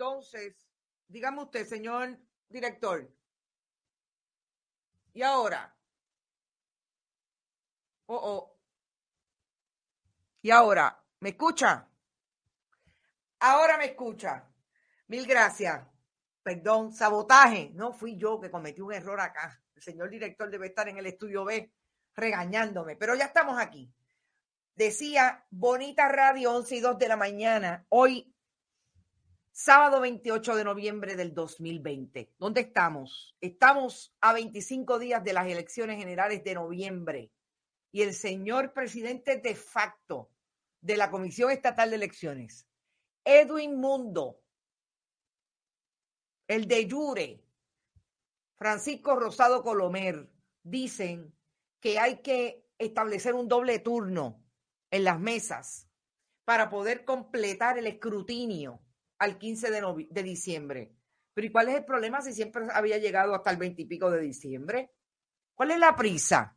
Entonces, dígame usted, señor director. Y ahora. Oh, oh. Y ahora, ¿me escucha? Ahora me escucha. Mil gracias. Perdón, sabotaje. No fui yo que cometí un error acá. El señor director debe estar en el estudio B regañándome, pero ya estamos aquí. Decía Bonita Radio 11 y 2 de la mañana, hoy sábado 28 de noviembre del 2020. ¿Dónde estamos? Estamos a 25 días de las elecciones generales de noviembre y el señor presidente de facto de la Comisión Estatal de Elecciones, Edwin Mundo, el de Yure, Francisco Rosado Colomer, dicen que hay que establecer un doble turno en las mesas para poder completar el escrutinio al 15 de, de diciembre. Pero ¿y cuál es el problema si siempre había llegado hasta el 20 y pico de diciembre? ¿Cuál es la prisa?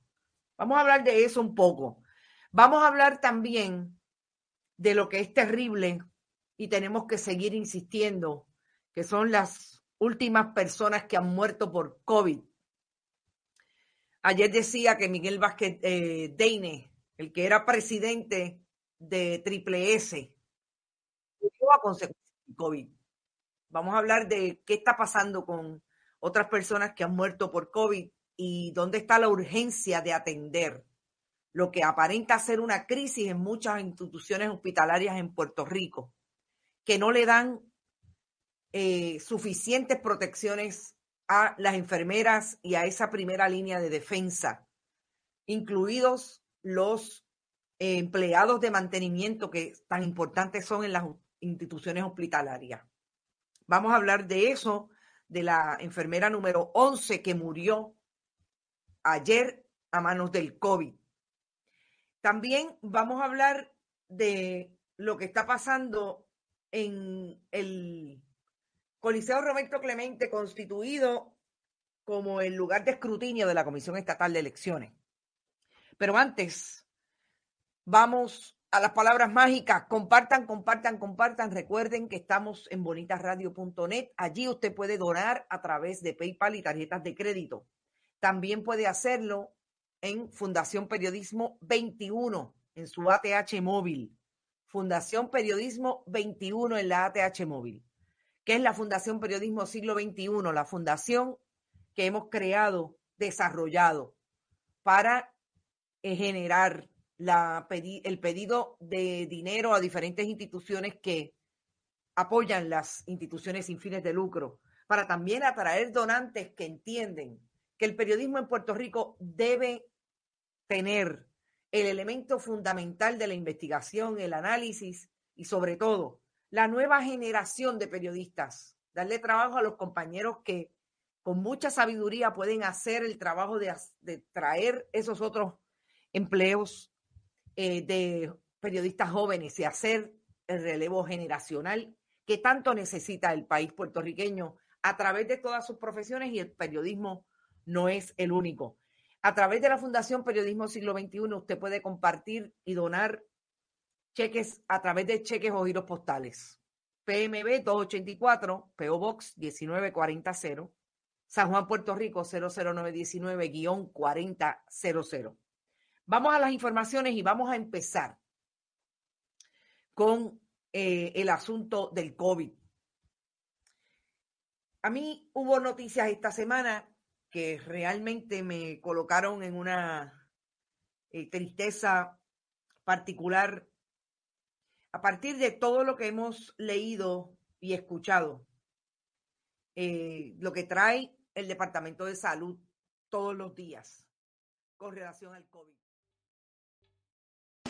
Vamos a hablar de eso un poco. Vamos a hablar también de lo que es terrible y tenemos que seguir insistiendo, que son las últimas personas que han muerto por COVID. Ayer decía que Miguel Vázquez eh, Deine, el que era presidente de Triple S, a consecuencia COVID. Vamos a hablar de qué está pasando con otras personas que han muerto por COVID y dónde está la urgencia de atender lo que aparenta ser una crisis en muchas instituciones hospitalarias en Puerto Rico, que no le dan eh, suficientes protecciones a las enfermeras y a esa primera línea de defensa, incluidos los eh, empleados de mantenimiento que tan importantes son en las instituciones hospitalarias. Vamos a hablar de eso, de la enfermera número 11 que murió ayer a manos del COVID. También vamos a hablar de lo que está pasando en el Coliseo Roberto Clemente, constituido como el lugar de escrutinio de la Comisión Estatal de Elecciones. Pero antes, vamos a las palabras mágicas. Compartan, compartan, compartan. Recuerden que estamos en bonitasradio.net. Allí usted puede donar a través de PayPal y tarjetas de crédito. También puede hacerlo en Fundación Periodismo 21, en su ATH móvil. Fundación Periodismo 21 en la ATH móvil, que es la Fundación Periodismo Siglo XXI, la fundación que hemos creado, desarrollado para eh, generar la, el pedido de dinero a diferentes instituciones que apoyan las instituciones sin fines de lucro, para también atraer donantes que entienden que el periodismo en Puerto Rico debe tener el elemento fundamental de la investigación, el análisis y sobre todo la nueva generación de periodistas, darle trabajo a los compañeros que con mucha sabiduría pueden hacer el trabajo de, traer esos otros empleos eh, de periodistas jóvenes y hacer el relevo generacional que tanto necesita el país puertorriqueño a través de todas sus profesiones y el periodismo no es el único. A través de la Fundación Periodismo Siglo XXI usted puede compartir y donar cheques a través de cheques o giros postales. PMB 284, PO Box 19400, San Juan, Puerto Rico 00919-4000. Vamos a las informaciones y vamos a empezar con eh, el asunto del COVID. A mí hubo noticias esta semana que realmente me colocaron en una eh, tristeza particular a partir de todo lo que hemos leído y escuchado, eh, lo que trae el Departamento de Salud todos los días con relación al COVID.